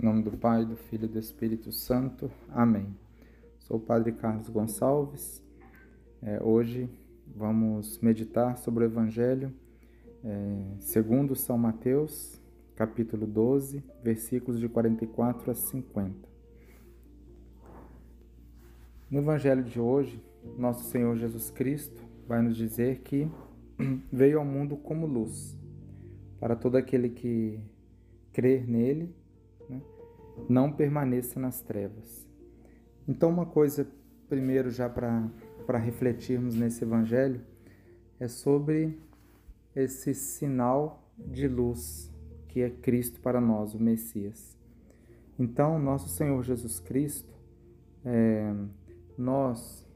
Em nome do Pai, do Filho e do Espírito Santo. Amém. Sou o Padre Carlos Gonçalves. É, hoje vamos meditar sobre o Evangelho é, segundo São Mateus, capítulo 12, versículos de 44 a 50. No Evangelho de hoje, nosso Senhor Jesus Cristo vai nos dizer que veio ao mundo como luz, para todo aquele que crer nele não permaneça nas trevas. Então, uma coisa, primeiro, já para refletirmos nesse evangelho, é sobre esse sinal de luz que é Cristo para nós, o Messias. Então, nosso Senhor Jesus Cristo, é, nós,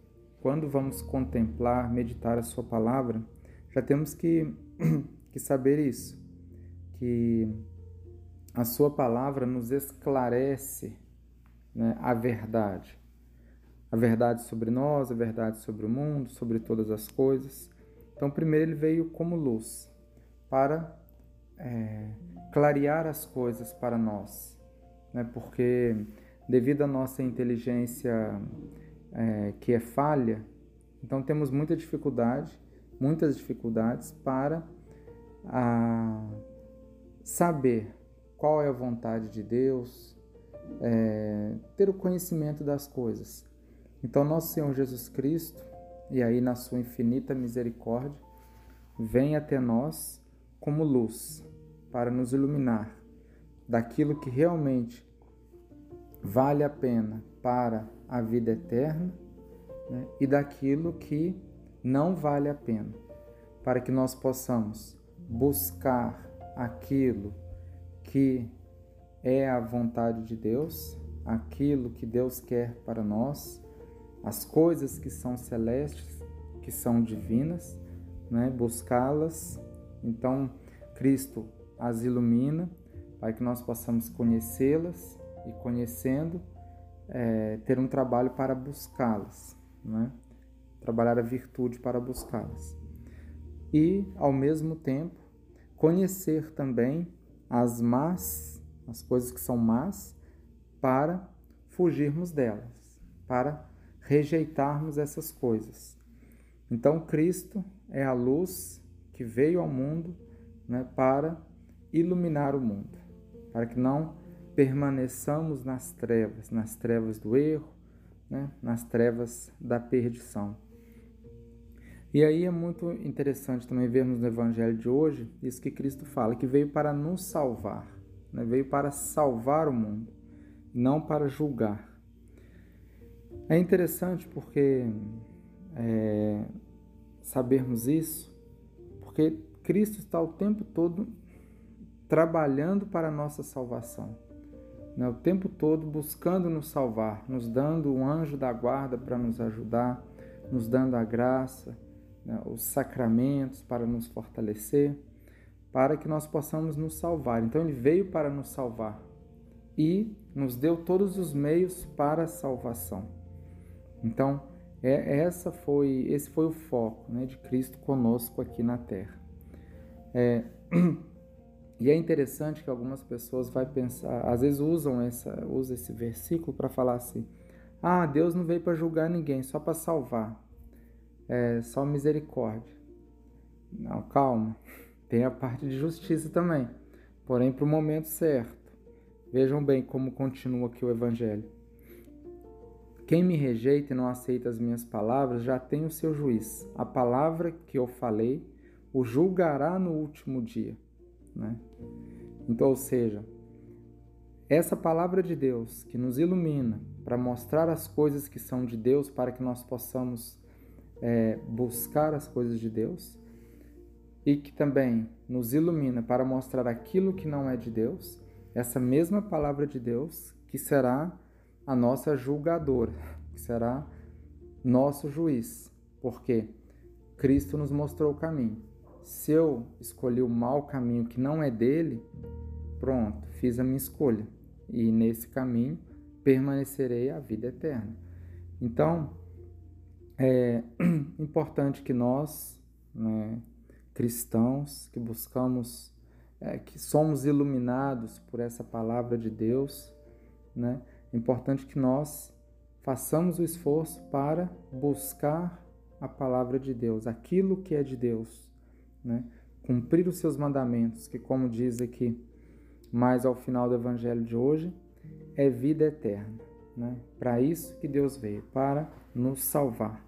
quando vamos contemplar, meditar a Sua palavra, já temos que, que saber isso, que a Sua palavra nos esclarece né, a verdade. A verdade sobre nós, a verdade sobre o mundo, sobre todas as coisas. Então, primeiro ele veio como luz para é, clarear as coisas para nós, né? porque devido à nossa inteligência é, que é falha, então temos muita dificuldade, muitas dificuldades para a, saber qual é a vontade de Deus, é, ter o conhecimento das coisas. Então, nosso Senhor Jesus Cristo, e aí na sua infinita misericórdia, vem até nós como luz para nos iluminar daquilo que realmente vale a pena para a vida eterna né, e daquilo que não vale a pena, para que nós possamos buscar aquilo que é a vontade de Deus, aquilo que Deus quer para nós, as coisas que são celestes, que são divinas, né? buscá-las. Então, Cristo as ilumina para que nós possamos conhecê-las e, conhecendo, é, ter um trabalho para buscá-las, né? trabalhar a virtude para buscá-las. E, ao mesmo tempo, conhecer também as más, as coisas que são más, para fugirmos delas, para rejeitarmos essas coisas. Então, Cristo é a luz que veio ao mundo né, para iluminar o mundo, para que não permaneçamos nas trevas, nas trevas do erro, né, nas trevas da perdição. E aí é muito interessante também vermos no Evangelho de hoje isso que Cristo fala, que veio para nos salvar, né? veio para salvar o mundo, não para julgar. É interessante porque é, sabermos isso, porque Cristo está o tempo todo trabalhando para a nossa salvação, né? o tempo todo buscando nos salvar, nos dando um anjo da guarda para nos ajudar, nos dando a graça né, os sacramentos para nos fortalecer, para que nós possamos nos salvar. Então ele veio para nos salvar e nos deu todos os meios para a salvação. Então é, essa foi esse foi o foco né, de Cristo conosco aqui na Terra. É, e é interessante que algumas pessoas vai pensar, às vezes usam essa usa esse versículo para falar assim: ah, Deus não veio para julgar ninguém, só para salvar é só misericórdia. Não, calma. Tem a parte de justiça também, porém para o momento certo. Vejam bem como continua aqui o Evangelho. Quem me rejeita e não aceita as minhas palavras já tem o seu juiz. A palavra que eu falei o julgará no último dia. Né? Então, ou seja, essa palavra de Deus que nos ilumina para mostrar as coisas que são de Deus para que nós possamos é, buscar as coisas de Deus e que também nos ilumina para mostrar aquilo que não é de Deus, essa mesma palavra de Deus que será a nossa julgadora, que será nosso juiz, porque Cristo nos mostrou o caminho. Se eu escolhi o mau caminho que não é dele, pronto, fiz a minha escolha e nesse caminho permanecerei a vida eterna. Então, é importante que nós, né, cristãos, que buscamos é, que somos iluminados por essa palavra de Deus, né? É importante que nós façamos o esforço para buscar a palavra de Deus, aquilo que é de Deus, né? Cumprir os seus mandamentos, que como diz aqui, mais ao final do evangelho de hoje, é vida eterna, né? Para isso que Deus veio, para nos salvar.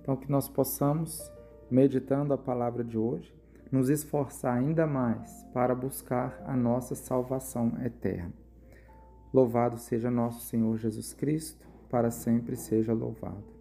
Então que nós possamos, meditando a palavra de hoje, nos esforçar ainda mais para buscar a nossa salvação eterna. Louvado seja nosso Senhor Jesus Cristo, para sempre seja louvado.